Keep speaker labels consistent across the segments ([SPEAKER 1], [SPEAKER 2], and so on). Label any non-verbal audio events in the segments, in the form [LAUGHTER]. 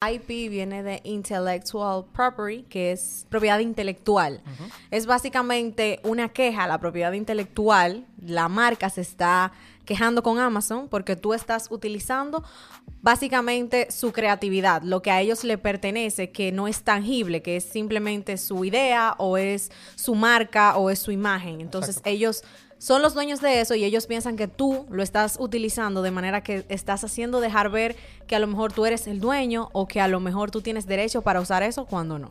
[SPEAKER 1] IP viene de Intellectual Property, que es propiedad intelectual. Es básicamente una queja a la propiedad intelectual. La marca se está quejando con Amazon porque tú estás utilizando básicamente su creatividad, lo que a ellos le pertenece, que no es tangible, que es simplemente su idea o es su marca o es su imagen. Entonces ellos son los dueños de eso y ellos piensan que tú lo estás utilizando de manera que estás haciendo dejar ver que a lo mejor tú eres el dueño o que a lo mejor tú tienes derecho para usar eso cuando no.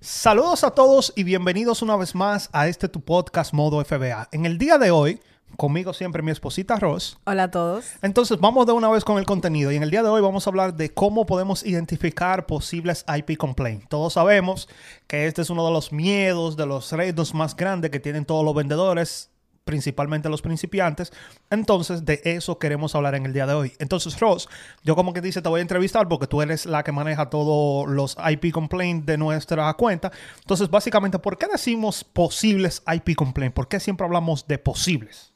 [SPEAKER 2] Saludos a todos y bienvenidos una vez más a este tu podcast Modo FBA. En el día de hoy, conmigo siempre mi esposita Ross.
[SPEAKER 1] Hola a todos.
[SPEAKER 2] Entonces vamos de una vez con el contenido y en el día de hoy vamos a hablar de cómo podemos identificar posibles IP complaints. Todos sabemos que este es uno de los miedos, de los retos más grandes que tienen todos los vendedores principalmente los principiantes. Entonces, de eso queremos hablar en el día de hoy. Entonces, Ross, yo como que dice, te voy a entrevistar porque tú eres la que maneja todos los IP complaints de nuestra cuenta. Entonces, básicamente, ¿por qué decimos posibles IP complaints? ¿Por qué siempre hablamos de posibles?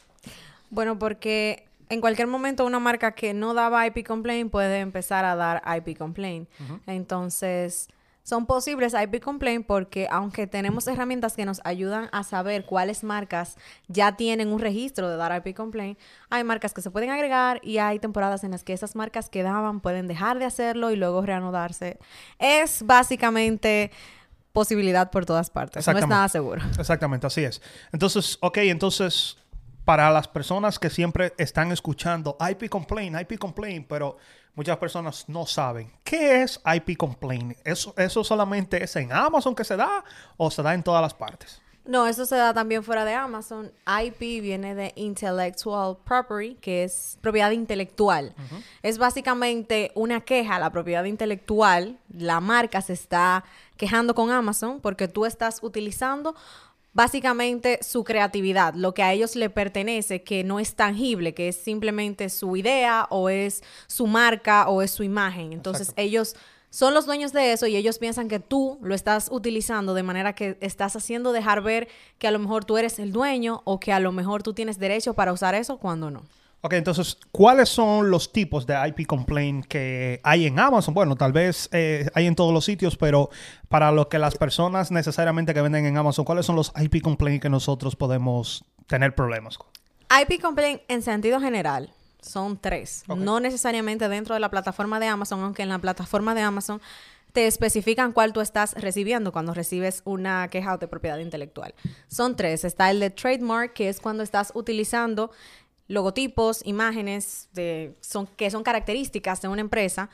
[SPEAKER 1] Bueno, porque en cualquier momento una marca que no daba IP complaint puede empezar a dar IP complaint. Entonces son posibles IP complaint porque aunque tenemos herramientas que nos ayudan a saber cuáles marcas ya tienen un registro de dar IP complaint, hay marcas que se pueden agregar y hay temporadas en las que esas marcas que daban pueden dejar de hacerlo y luego reanudarse. Es básicamente posibilidad por todas partes. No es nada seguro.
[SPEAKER 2] Exactamente, así es. Entonces, ok, entonces para las personas que siempre están escuchando IP complaint, IP complaint, pero muchas personas no saben. ¿Qué es IP complaint? ¿Eso, ¿Eso solamente es en Amazon que se da o se da en todas las partes?
[SPEAKER 1] No, eso se da también fuera de Amazon. IP viene de Intellectual Property, que es propiedad intelectual. Es básicamente una queja a la propiedad intelectual. La marca se está quejando con Amazon porque tú estás utilizando básicamente su creatividad, lo que a ellos le pertenece, que no es tangible, que es simplemente su idea o es su marca o es su imagen. Entonces ellos son los dueños de eso y ellos piensan que tú lo estás utilizando de manera que estás haciendo dejar ver que a lo mejor tú eres el dueño o que a lo mejor tú tienes derecho para usar eso cuando no.
[SPEAKER 2] Ok, entonces, ¿cuáles son los tipos de IP complaint que hay en Amazon? Bueno, tal vez eh, hay en todos los sitios, pero para lo que las personas necesariamente que venden en Amazon, ¿cuáles son los IP complaint que nosotros podemos tener problemas con?
[SPEAKER 1] IP complaint en sentido general son tres. No necesariamente dentro de la plataforma de Amazon, aunque en la plataforma de Amazon te especifican cuál tú estás recibiendo cuando recibes una queja de propiedad intelectual. Son tres. Está el de trademark, que es cuando estás utilizando logotipos, imágenes de, son, que son características de una empresa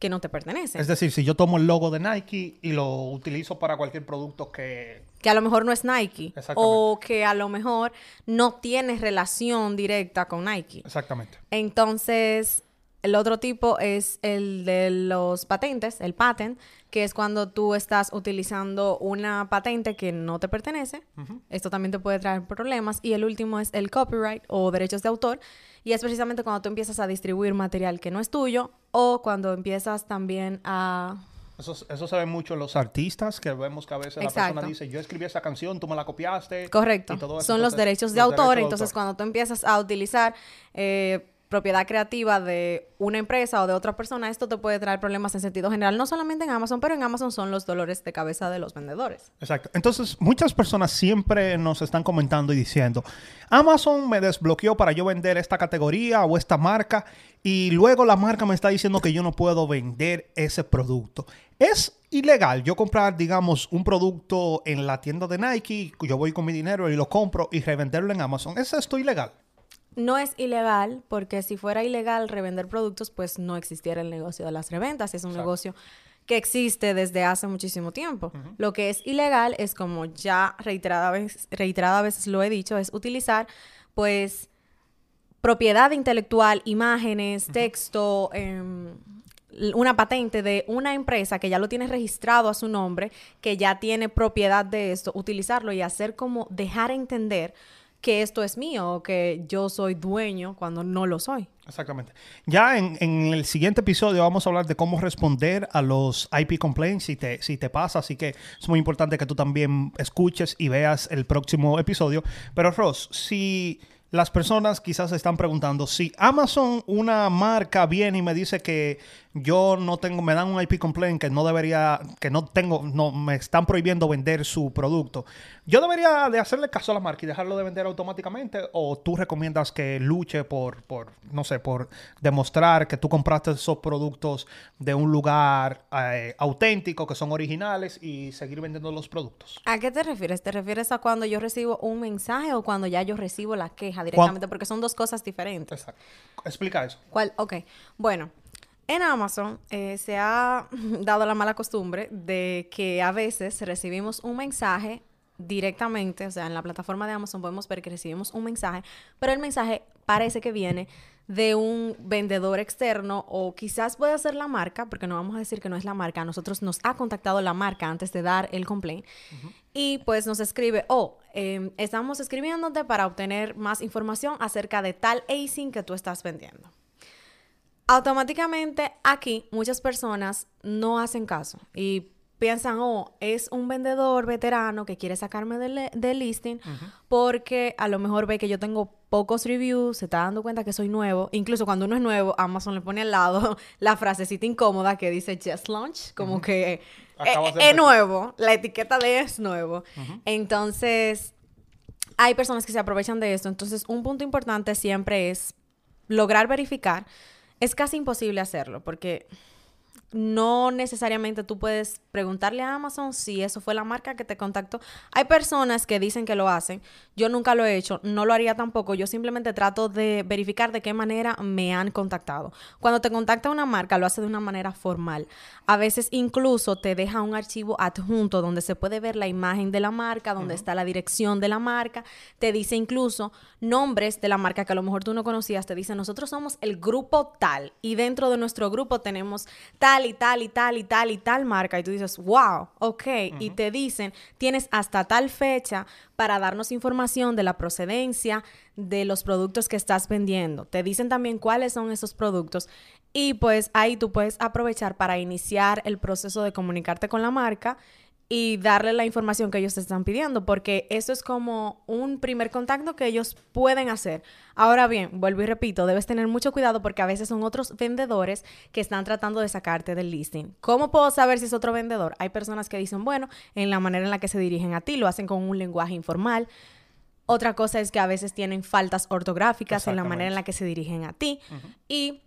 [SPEAKER 1] que no te pertenecen.
[SPEAKER 2] Es decir, si yo tomo el logo de Nike y lo utilizo para cualquier producto que...
[SPEAKER 1] Que a lo mejor no es Nike. O que a lo mejor no tiene relación directa con Nike.
[SPEAKER 2] Exactamente.
[SPEAKER 1] Entonces, el otro tipo es el de los patentes, el patent, que es cuando tú estás utilizando una patente que no te pertenece. Esto también te puede traer problemas. Y el último es el copyright o derechos de autor. Y es precisamente cuando tú empiezas a distribuir material que no es tuyo o cuando empiezas también a...
[SPEAKER 2] Eso, eso se ve mucho en los artistas, que vemos que a veces la persona dice, yo escribí esa canción, tú me la copiaste.
[SPEAKER 1] Correcto. Son los derechos de autor. entonces, cuando tú empiezas a utilizar... Eh, propiedad creativa de una empresa o de otra persona, esto te puede traer problemas en sentido general, no solamente en Amazon, pero en Amazon son los dolores de cabeza de los vendedores.
[SPEAKER 2] Exacto. Entonces, muchas personas siempre nos están comentando y diciendo, Amazon me desbloqueó para yo vender esta categoría o esta marca y luego la marca me está diciendo que yo no puedo vender ese producto. Es ilegal yo comprar, digamos, un producto en la tienda de Nike, yo voy con mi dinero y lo compro y revenderlo en Amazon. ¿Es esto ilegal?
[SPEAKER 1] No es ilegal porque si fuera ilegal revender productos, pues no existiera el negocio de las reventas. Es un negocio que existe desde hace muchísimo tiempo. Lo que es ilegal es, como ya reiterada vez, reiterada veces lo he dicho, es utilizar, pues, propiedad intelectual, imágenes, texto, em, una patente de una empresa que ya lo tiene registrado a su nombre, que ya tiene propiedad de esto, utilizarlo y hacer como dejar entender que esto es mío o que yo soy dueño cuando no lo soy.
[SPEAKER 2] Exactamente. Ya en, el siguiente episodio vamos a hablar de cómo responder a los IP complaints si te, si te pasa, así que es muy importante que tú también escuches y veas el próximo episodio. Pero Ross, si las personas quizás se están preguntando si Amazon, una marca, viene y me dice que yo no tengo, me dan un IP complaint que no debería, que no tengo, no, me están prohibiendo vender su producto. ¿Yo debería de hacerle caso a la marca y dejarlo de vender automáticamente? ¿O tú recomiendas que luche por, por no sé, por demostrar que tú compraste esos productos de un lugar eh, auténtico, que son originales y seguir vendiendo los productos?
[SPEAKER 1] ¿A qué te refieres? ¿Te refieres a cuando yo recibo un mensaje o cuando ya yo recibo la queja directamente? Porque son dos cosas diferentes.
[SPEAKER 2] Exacto. Explica eso.
[SPEAKER 1] ¿Cuál? Ok. Bueno. En Amazon eh, se ha [LAUGHS] dado la mala costumbre de que a veces recibimos un mensaje directamente, o sea, en la plataforma de Amazon podemos ver que recibimos un mensaje, pero el mensaje parece que viene de un vendedor externo o quizás puede ser la marca, porque no vamos a decir que no es la marca, nosotros nos ha contactado la marca antes de dar el complaint y pues nos escribe, oh, em, estamos escribiéndote para obtener más información acerca de tal ASIN que tú estás vendiendo automáticamente aquí muchas personas no hacen caso y piensan, oh, es un vendedor veterano que quiere sacarme del, listing porque a lo mejor ve que yo tengo pocos reviews, se está dando cuenta que soy nuevo. Incluso cuando uno es nuevo, Amazon le pone al lado [LAUGHS] la frasecita incómoda que dice just launch, como que es, nuevo, la etiqueta de es nuevo. Entonces, hay personas que se aprovechan de esto. Entonces, un punto importante siempre es lograr verificar es casi imposible hacerlo porque no necesariamente tú puedes preguntarle a Amazon si eso fue la marca que te contactó. Hay personas que dicen que lo hacen. Yo nunca lo he hecho, no lo haría tampoco. Yo simplemente trato de verificar de qué manera me han contactado. Cuando te contacta una marca, lo hace de una manera formal. A veces incluso te deja un archivo adjunto donde se puede ver la imagen de la marca, donde está la dirección de la marca. Te dice incluso nombres de la marca que a lo mejor tú no conocías. Te dice, nosotros somos el grupo tal y dentro de nuestro grupo tenemos tal y tal y tal y tal y tal marca. Y tú dices, wow, ok, y te dicen, tienes hasta tal fecha para darnos información de la procedencia de los productos que estás vendiendo. Te dicen también cuáles son esos productos. Y pues ahí tú puedes aprovechar para iniciar el proceso de comunicarte con la marca y darle la información que ellos te están pidiendo, porque eso es como un primer contacto que ellos pueden hacer. Ahora bien, vuelvo y repito, debes tener mucho cuidado porque a veces son otros vendedores que están tratando de sacarte del listing. ¿Cómo puedo saber si es otro vendedor? Hay personas que dicen, bueno, en la manera en la que se dirigen a ti, lo hacen con un lenguaje informal. Otra cosa es que a veces tienen faltas ortográficas en la manera en la que se dirigen a ti. Y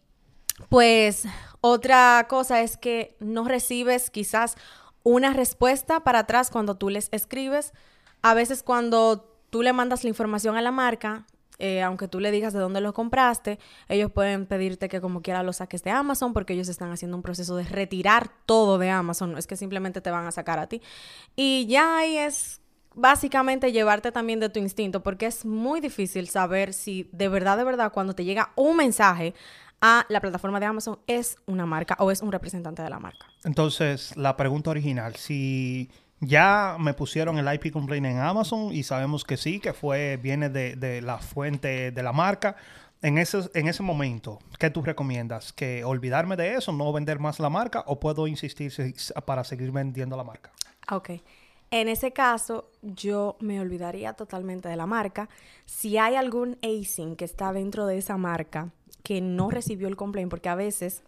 [SPEAKER 1] pues otra cosa es que no recibes quizás una respuesta para atrás cuando tú les escribes. A veces cuando tú le mandas la información a la marca, eh, aunque tú le digas de dónde lo compraste, ellos pueden pedirte que como quiera lo saques de Amazon porque ellos están haciendo un proceso de retirar todo de Amazon, es que simplemente te van a sacar a ti. Y ya ahí es básicamente llevarte también de tu instinto porque es muy difícil saber si de verdad, de verdad, cuando te llega un mensaje a la plataforma de Amazon es una marca o es un representante de la marca.
[SPEAKER 2] Entonces, la pregunta original, si ya me pusieron el IP complaint en Amazon y sabemos que sí, que fue, viene de, la fuente de la marca. En ese, en ese momento, ¿qué tú recomiendas? ¿Que olvidarme de eso, no vender más la marca o puedo insistir para seguir vendiendo la marca?
[SPEAKER 1] Ok. En ese caso, yo me olvidaría totalmente de la marca. Si hay algún ASIN que está dentro de esa marca que no recibió el complaint, porque a veces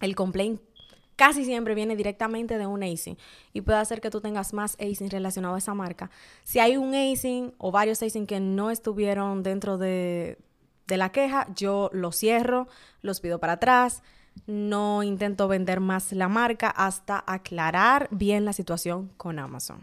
[SPEAKER 1] el complaint casi siempre viene directamente de un ASIN y puede hacer que tú tengas más ASIN relacionado a esa marca. Si hay un ASIN o varios ASIN que no estuvieron dentro de, de la queja, yo los cierro, los pido para atrás, no intento vender más la marca hasta aclarar bien la situación con Amazon.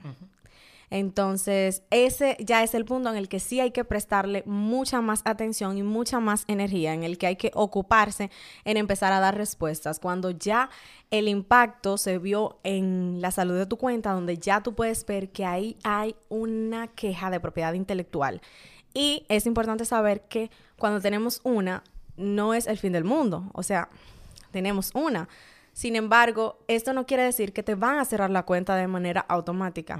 [SPEAKER 1] Entonces, ese ya es el punto en el que sí hay que prestarle mucha más atención y mucha más energía, en el que hay que ocuparse en empezar a dar respuestas. Cuando ya el impacto se vio en la salud de tu cuenta, donde ya tú puedes ver que ahí hay una queja de propiedad intelectual. Y es importante saber que cuando tenemos una, no es el fin del mundo. O sea, tenemos una. Sin embargo, esto no quiere decir que te van a cerrar la cuenta de manera automática.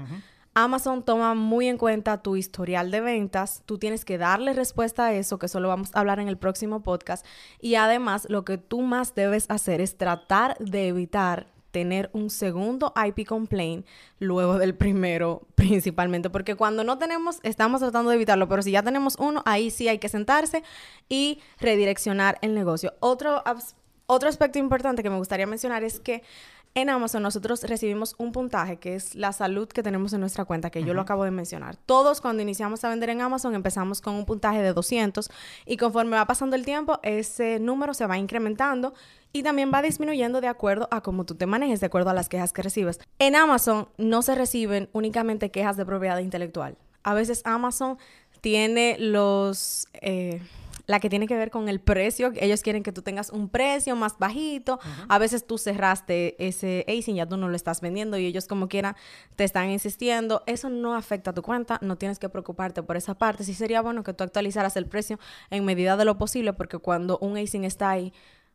[SPEAKER 1] Amazon toma muy en cuenta tu historial de ventas, tú tienes que darle respuesta a eso, que eso lo vamos a hablar en el próximo podcast, y además lo que tú más debes hacer es tratar de evitar tener un segundo IP complaint luego del primero, [LAUGHS] principalmente, porque cuando no tenemos, estamos tratando de evitarlo, pero si ya tenemos uno, ahí sí hay que sentarse y redireccionar el negocio. Otro, otro aspecto importante que me gustaría mencionar es que en Amazon nosotros recibimos un puntaje que es la salud que tenemos en nuestra cuenta, que yo lo acabo de mencionar. Todos cuando iniciamos a vender en Amazon empezamos con un puntaje de 200 y conforme va pasando el tiempo ese número se va incrementando y también va disminuyendo de acuerdo a cómo tú te manejes, de acuerdo a las quejas que recibes. En Amazon no se reciben únicamente quejas de propiedad intelectual. A veces Amazon tiene los... Eh, la que tiene que ver con el precio. Ellos quieren que tú tengas un precio más bajito. A veces tú cerraste ese ASIN, ya tú no lo estás vendiendo y ellos como quiera te están insistiendo. Eso no afecta a tu cuenta, no tienes que preocuparte por esa parte. Sí sería bueno que tú actualizaras el precio en medida de lo posible porque cuando un ASIN está ahí,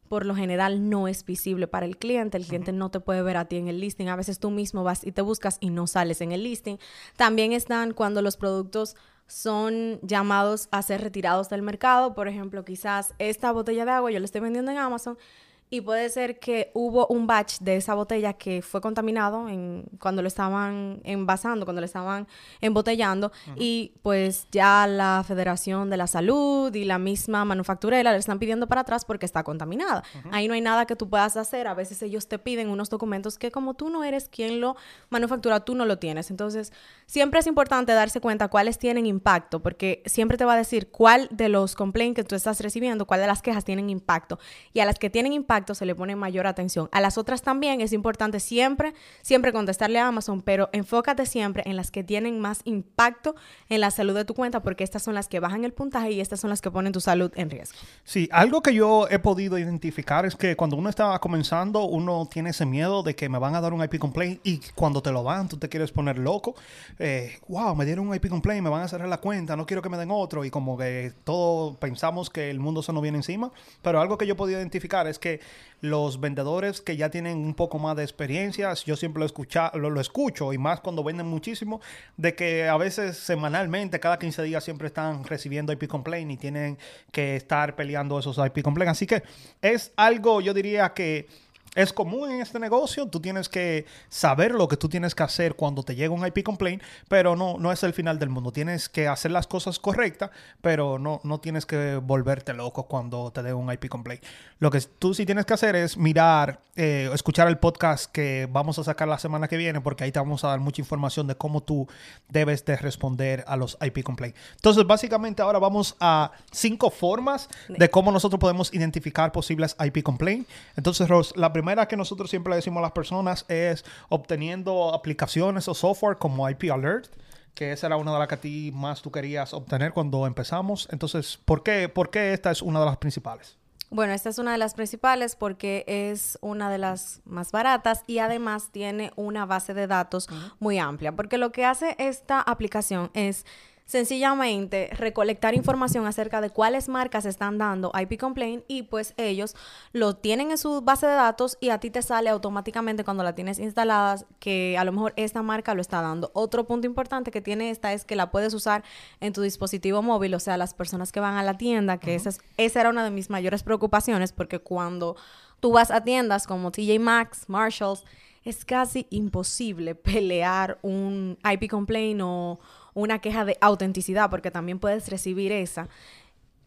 [SPEAKER 1] por lo general no es visible para el cliente. El cliente no te puede ver a ti en el listing. A veces tú mismo vas y te buscas y no sales en el listing. También están cuando los productos son llamados a ser retirados del mercado. Por ejemplo, quizás esta botella de agua yo la estoy vendiendo en Amazon y puede ser que hubo un batch de esa botella que fue contaminado en, cuando lo estaban envasando, cuando lo estaban embotellando. Y pues ya la Federación de la Salud y la misma manufacturera le están pidiendo para atrás porque está contaminada. Ahí no hay nada que tú puedas hacer. A veces ellos te piden unos documentos que como tú no eres quien lo manufactura, tú no lo tienes. Entonces, siempre es importante darse cuenta cuáles tienen impacto, porque siempre te va a decir cuál de los complaints que tú estás recibiendo, cuál de las quejas tienen impacto. Y a las que tienen impacto, se le pone mayor atención. A las otras también es importante siempre, siempre contestarle a Amazon, pero enfócate siempre en las que tienen más impacto en la salud de tu cuenta, porque estas son las que bajan el puntaje y estas son las que ponen tu salud en riesgo.
[SPEAKER 2] Sí, algo que yo he podido identificar es que cuando uno está comenzando, uno tiene ese miedo de que me van a dar un IP complaint y cuando te lo dan, tú te quieres poner loco. Eh, wow, me dieron un IP complaint, me van a cerrar la cuenta, no quiero que me den otro y como que todos pensamos que el mundo se nos viene encima, pero algo que yo he podido identificar es que los vendedores que ya tienen un poco más de experiencia, yo siempre lo, escucha, lo, escucho y más cuando venden muchísimo, de que a veces semanalmente, cada 15 días siempre están recibiendo IP complaint y tienen que estar peleando esos IP complaint. Así que es algo, yo diría que es común en este negocio, tú tienes que saber lo que tú tienes que hacer cuando te llega un IP complaint, pero no, no es el final del mundo. Tienes que hacer las cosas correctas, pero no, no tienes que volverte loco cuando te dé un IP complaint. Lo que tú sí tienes que hacer es mirar, eh, escuchar el podcast que vamos a sacar la semana que viene, porque ahí te vamos a dar mucha información de cómo tú debes de responder a los IP complaints. Entonces, básicamente ahora vamos a cinco formas de cómo nosotros podemos identificar posibles IP complaints. Entonces, Rose, la primera que nosotros siempre le decimos a las personas es obteniendo aplicaciones o software como IP Alert que esa era una de las que a ti más tú querías obtener cuando empezamos. Entonces, ¿por qué, ¿por qué esta es una de las principales?
[SPEAKER 1] Bueno, esta es una de las principales porque es una de las más baratas y además tiene una base de datos muy amplia. Porque lo que hace esta aplicación es sencillamente recolectar información acerca de cuáles marcas están dando IP complaint y pues ellos lo tienen en su base de datos y a ti te sale automáticamente cuando la tienes instalada que a lo mejor esta marca lo está dando. Otro punto importante que tiene esta es que la puedes usar en tu dispositivo móvil, o sea, las personas que van a la tienda, que esa, esa era una de mis mayores preocupaciones porque cuando tú vas a tiendas como TJ Maxx, Marshalls, es casi imposible [LAUGHS] pelear un IP complaint o una queja de autenticidad, porque también puedes recibir esa.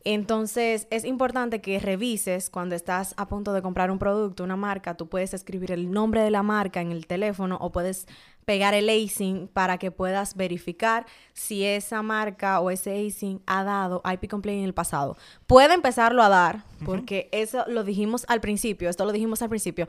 [SPEAKER 1] Entonces, es importante que revises cuando estás a punto de comprar un producto, una marca, tú puedes escribir el nombre de la marca en el teléfono o puedes pegar el ASIN para que puedas verificar si esa marca o ese ASIN ha dado IP complaint en el pasado. Puede empezarlo a dar, porque eso lo dijimos al principio, esto lo dijimos al principio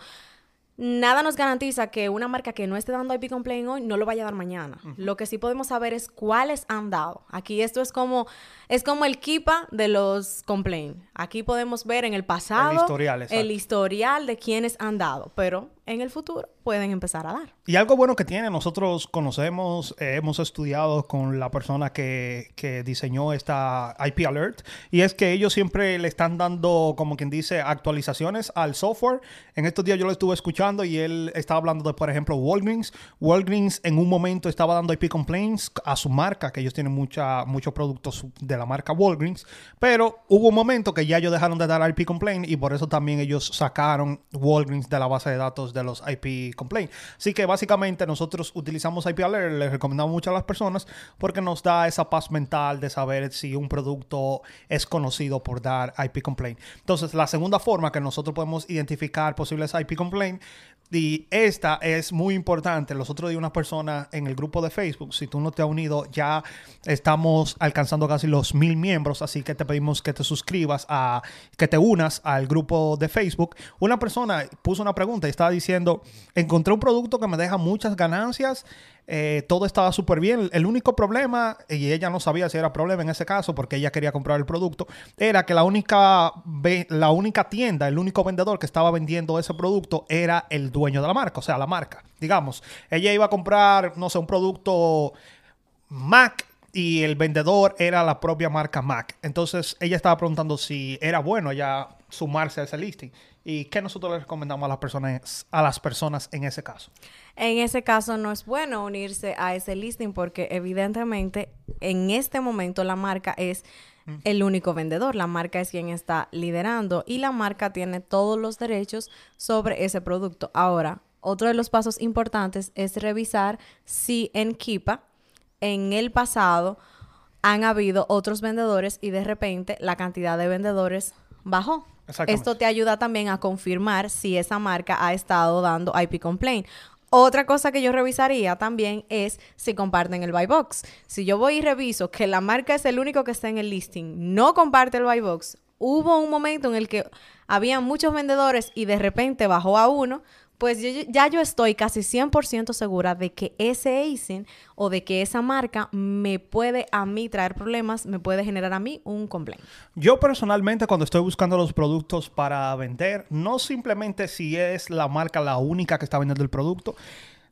[SPEAKER 1] nada nos garantiza que una marca que no esté dando IP complaint hoy no lo vaya a dar mañana. Lo que sí podemos saber es cuáles han dado. Aquí esto es como es como el KIPA de los complaints. Aquí podemos ver en el pasado el historial, el historial de quienes han dado, pero en el futuro pueden empezar a dar.
[SPEAKER 2] Y algo bueno que tiene, nosotros conocemos, eh, hemos estudiado con la persona que, que, diseñó esta IP Alert, y es que ellos siempre le están dando, como quien dice, actualizaciones al software. En estos días yo lo estuve escuchando y él estaba hablando de, por ejemplo, Walgreens. Walgreens en un momento estaba dando IP complaints a su marca, que ellos tienen muchos productos de la marca Walgreens, pero hubo un momento que ya ellos dejaron de dar IP complaint y por eso también ellos sacaron Walgreens de la base de datos de los IP complaint. Así que básicamente nosotros utilizamos IP Alert, les recomendamos mucho a las personas porque nos da esa paz mental de saber si un producto es conocido por dar IP complaint. Entonces, la segunda forma que nosotros podemos identificar posibles IP complaint y esta es muy importante. Los otros días una persona en el grupo de Facebook, si tú no te has unido, ya estamos alcanzando casi los mil miembros, así que te pedimos que te suscribas a, que te unas al grupo de Facebook. Una persona puso una pregunta y estaba diciendo, encontré un producto que me deja muchas ganancias eh, todo estaba súper bien. El único problema, y ella no sabía si era problema en ese caso porque ella quería comprar el producto, era que la única, la única tienda, el único vendedor que estaba vendiendo ese producto era el dueño de la marca, o sea, la marca. Digamos, ella iba a comprar, no sé, un producto Mac y el vendedor era la propia marca Mac. Entonces ella estaba preguntando si era bueno ya sumarse a ese listing. ¿Y qué nosotros le recomendamos a las personas, a las personas en ese caso?
[SPEAKER 1] En ese caso no es bueno unirse a ese listing porque evidentemente en este momento la marca es el único vendedor, la marca es quien está liderando y la marca tiene todos los derechos sobre ese producto. Ahora, otro de los pasos importantes es revisar si en Kipa en el pasado han habido otros vendedores y de repente la cantidad de vendedores bajó. Esto te ayuda también a confirmar si esa marca ha estado dando IP complaint. Otra cosa que yo revisaría también es si comparten el buy box. Si yo voy y reviso que la marca es el único que está en el listing, no comparte el buy box, hubo un momento en el que había muchos vendedores y de repente bajó a uno, pues ya yo estoy casi 100% segura de que ese ASIN o de que esa marca me puede a mí traer problemas, me puede generar a mí un complaint.
[SPEAKER 2] Yo personalmente cuando estoy buscando los productos para vender, no simplemente si es la marca la única que está vendiendo el producto,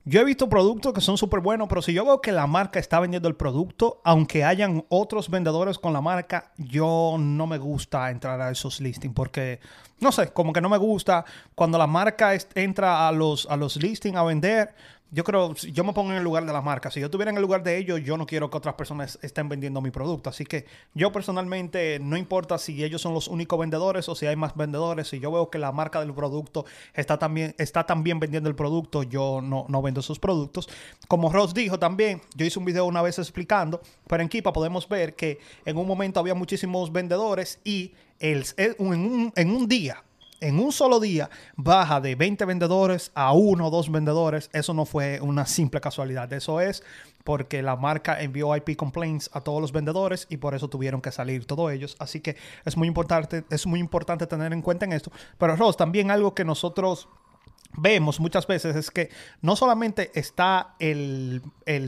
[SPEAKER 2] yo he visto productos que son súper buenos, pero si yo veo que la marca está vendiendo el producto, aunque hayan otros vendedores con la marca, yo no me gusta entrar a esos listings porque no sé, como que no me gusta cuando la marca entra a los, a los listings a vender. Yo creo, yo me pongo en el lugar de la marca. Si yo estuviera en el lugar de ellos, yo no quiero que otras personas estén vendiendo mi producto. Así que yo personalmente, no importa si ellos son los únicos vendedores o si hay más vendedores, si yo veo que la marca del producto está también, está también vendiendo el producto, yo no, no vendo esos productos. Como Ross dijo también, yo hice un video una vez explicando, pero en Kipa podemos ver que en un momento había muchísimos vendedores y el, en, un, día, en un solo día, baja de 20 vendedores a uno o dos vendedores. Eso no fue una simple casualidad. Eso es porque la marca envió IP complaints a todos los vendedores y por eso tuvieron que salir todos ellos. Así que es muy importante, es muy importante tener en cuenta en esto. Pero Ross, también algo que nosotros vemos muchas veces es que no solamente está el,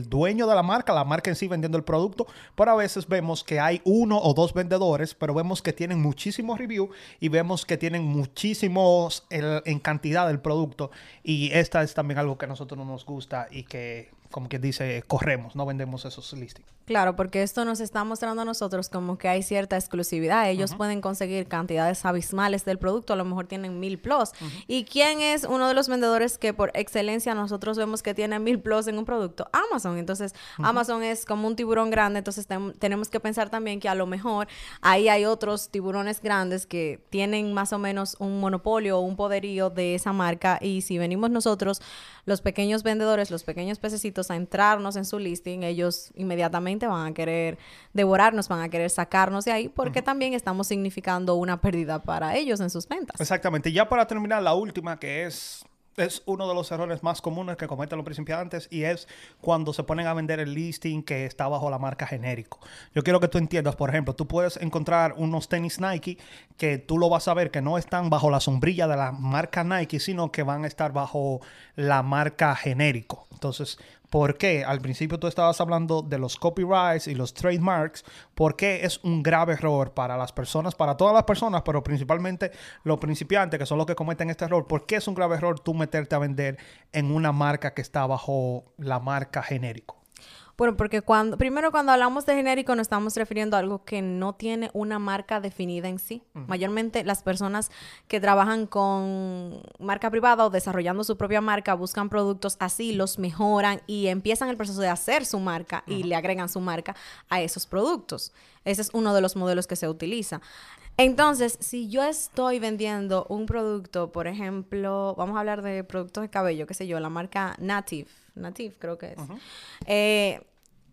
[SPEAKER 2] dueño de la marca, la marca en sí vendiendo el producto, pero a veces vemos que hay uno o dos vendedores, pero vemos que tienen muchísimos reviews y vemos que tienen muchísimos en cantidad del producto. Y esta es también algo que a nosotros no nos gusta y que como quien dice, corremos, no vendemos esos listings.
[SPEAKER 1] Claro, porque esto nos está mostrando a nosotros como que hay cierta exclusividad. Ellos pueden conseguir cantidades abismales del producto, a lo mejor tienen mil plus. ¿Y quién es uno de los vendedores que por excelencia nosotros vemos que tiene mil plus en un producto? Amazon. Entonces, Amazon es como un tiburón grande, entonces tenemos que pensar también que a lo mejor ahí hay otros tiburones grandes que tienen más o menos un monopolio o un poderío de esa marca y si venimos nosotros, los pequeños vendedores, los pequeños pececitos, a entrarnos en su listing, ellos inmediatamente van a querer devorarnos, van a querer sacarnos de ahí, porque también estamos significando una pérdida para ellos en sus ventas.
[SPEAKER 2] Exactamente. Ya para terminar, la última que es es uno de los errores más comunes que cometen los principiantes y es cuando se ponen a vender el listing que está bajo la marca genérico. Yo quiero que tú entiendas, por ejemplo, tú puedes encontrar unos tenis Nike que tú lo vas a ver que no están bajo la sombrilla de la marca Nike, sino que van a estar bajo la marca genérico. Entonces, ¿Por qué? Al principio tú estabas hablando de los copyrights y los trademarks. ¿Por qué es un grave error para las personas, para todas las personas, pero principalmente los principiantes, que son los que cometen este error? ¿Por qué es un grave error tú meterte a vender en una marca que está bajo la marca genérico?
[SPEAKER 1] Bueno, porque cuando, primero cuando hablamos de genérico nos estamos refiriendo a algo que no tiene una marca definida en sí. Mayormente las personas que trabajan con marca privada o desarrollando su propia marca buscan productos así, los mejoran y empiezan el proceso de hacer su marca y le agregan su marca a esos productos. Ese es uno de los modelos que se utiliza. Entonces, si yo estoy vendiendo un producto, por ejemplo, vamos a hablar de productos de cabello, qué sé yo, la marca Native Native, creo que es. eh,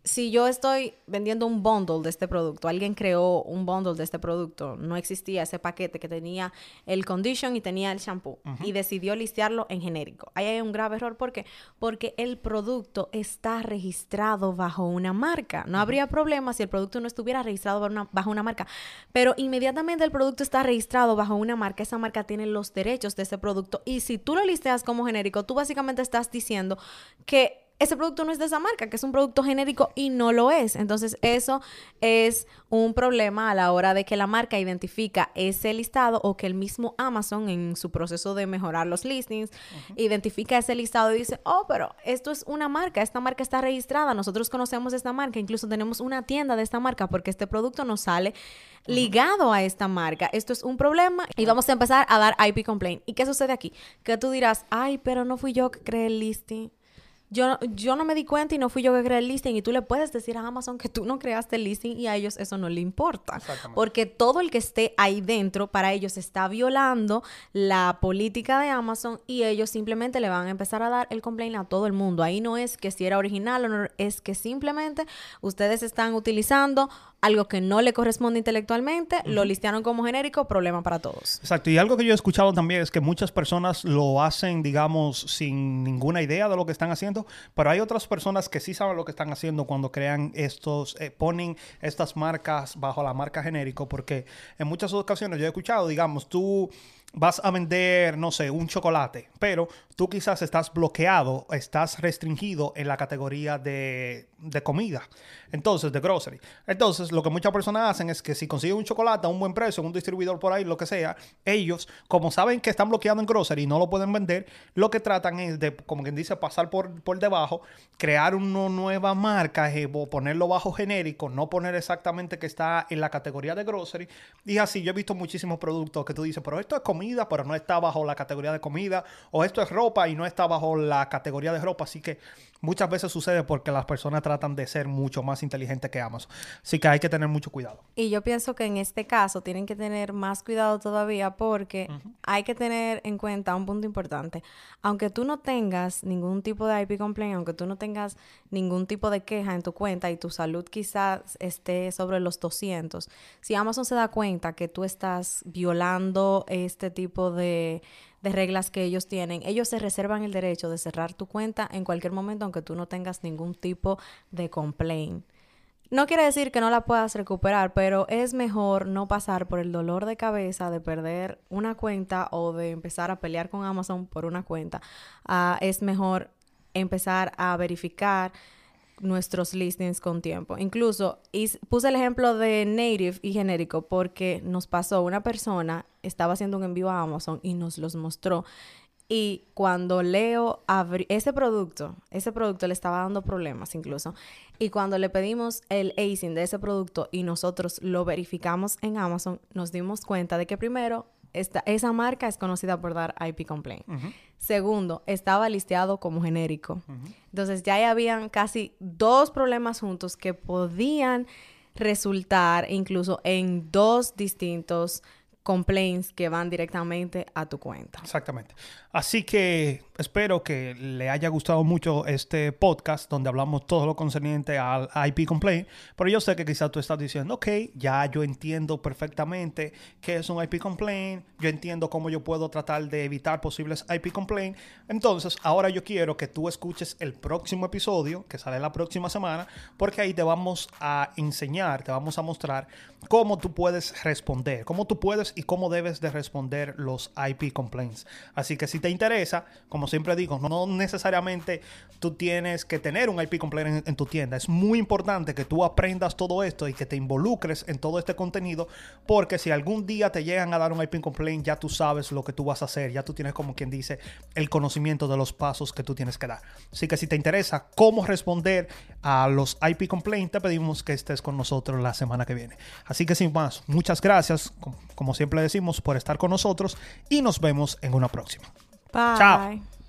[SPEAKER 1] si yo estoy vendiendo un bundle de este producto, alguien creó un bundle de este producto, no existía ese paquete que tenía el condition y tenía el shampoo y decidió listearlo en genérico. Ahí hay un grave error, ¿por qué? Porque el producto está registrado bajo una marca. No habría problema si el producto no estuviera registrado bajo una, bajo una marca, pero inmediatamente el producto está registrado bajo una marca, esa marca tiene los derechos de ese producto y si tú lo listeas como genérico, tú básicamente estás diciendo que ese producto no es de esa marca, que es un producto genérico y no lo es. Entonces, eso es un problema a la hora de que la marca identifica ese listado o que el mismo Amazon en su proceso de mejorar los listings identifica ese listado y dice, oh, pero esto es una marca, esta marca está registrada, nosotros conocemos esta marca, incluso tenemos una tienda de esta marca porque este producto nos sale ligado a esta marca. Esto es un problema y vamos a empezar a dar IP complaint. ¿Y qué sucede aquí? Que tú dirás, ay, pero no fui yo que creé el listing yo, yo no me di cuenta y no fui yo que creé el listing. Y tú le puedes decir a Amazon que tú no creaste el listing y a ellos eso no le importa. Porque todo el que esté ahí dentro, para ellos está violando la política de Amazon y ellos simplemente le van a empezar a dar el complaint a todo el mundo. Ahí no es que si era original o no, es que simplemente ustedes están utilizando algo que no le corresponde intelectualmente, lo listearon como genérico, problema para todos.
[SPEAKER 2] Exacto, y algo que yo he escuchado también es que muchas personas lo hacen, digamos, sin ninguna idea de lo que están haciendo, pero hay otras personas que sí saben lo que están haciendo cuando crean estos, eh, ponen estas marcas bajo la marca genérico, porque en muchas ocasiones yo he escuchado, digamos, tú vas a vender, no sé, un chocolate, pero tú quizás estás bloqueado, estás restringido en la categoría de, de, comida, entonces, de grocery. Entonces, lo que muchas personas hacen es que si consiguen un chocolate a un buen precio, un distribuidor por ahí, lo que sea, ellos, como saben que están bloqueados en grocery y no lo pueden vender, lo que tratan es de, como quien dice, pasar por, por debajo, crear una nueva marca, eh, ponerlo bajo genérico, no poner exactamente que está en la categoría de grocery. Y así, yo he visto muchísimos productos que tú dices, pero esto es comida pero no está bajo la categoría de comida, o esto es ropa y no está bajo la categoría de ropa, así que muchas veces sucede porque las personas tratan de ser mucho más inteligentes que Amazon, así que hay que tener mucho cuidado.
[SPEAKER 1] Y yo pienso que en este caso tienen que tener más cuidado todavía porque hay que tener en cuenta un punto importante, aunque tú no tengas ningún tipo de IP complaint, aunque tú no tengas ningún tipo de queja en tu cuenta y tu salud quizás esté sobre los 200, si Amazon se da cuenta que tú estás violando este tipo de, reglas que ellos tienen, ellos se reservan el derecho de cerrar tu cuenta en cualquier momento aunque tú no tengas ningún tipo de complaint. No quiere decir que no la puedas recuperar, pero es mejor no pasar por el dolor de cabeza de perder una cuenta o de empezar a pelear con Amazon por una cuenta. Ah, es mejor empezar a verificar nuestros listings con tiempo. Incluso puse el ejemplo de native y genérico porque nos pasó una persona, estaba haciendo un envío a Amazon y nos los mostró. Y cuando Leo abrió ese producto, ese producto le estaba dando problemas incluso. Y cuando le pedimos el ASIN de ese producto y nosotros lo verificamos en Amazon, nos dimos cuenta de que primero esta, esa marca es conocida por dar IP complaint. Segundo, estaba listeado como genérico. Entonces ya habían casi dos problemas juntos que podían resultar incluso en dos distintos complaints que van directamente a tu cuenta.
[SPEAKER 2] Exactamente. Así que espero que le haya gustado mucho este podcast donde hablamos todo lo concerniente al IP complaint, pero yo sé que quizás tú estás diciendo, ok, ya yo entiendo perfectamente qué es un IP complaint, yo entiendo cómo yo puedo tratar de evitar posibles IP complaint, entonces ahora yo quiero que tú escuches el próximo episodio que sale la próxima semana, porque ahí te vamos a enseñar, te vamos a mostrar cómo tú puedes responder, cómo tú puedes y cómo debes de responder los IP complaints. Así que si te interesa, como siempre digo, no necesariamente tú tienes que tener un IP complaint en, tu tienda. Es muy importante que tú aprendas todo esto y que te involucres en todo este contenido, porque si algún día te llegan a dar un IP complaint, ya tú sabes lo que tú vas a hacer, ya tú tienes como quien dice el conocimiento de los pasos que tú tienes que dar. Así que si te interesa cómo responder a los IP complaints, te pedimos que estés con nosotros la semana que viene. Así que sin más, muchas gracias, como siempre decimos, por estar con nosotros y nos vemos en una próxima.
[SPEAKER 1] Bye. Chao.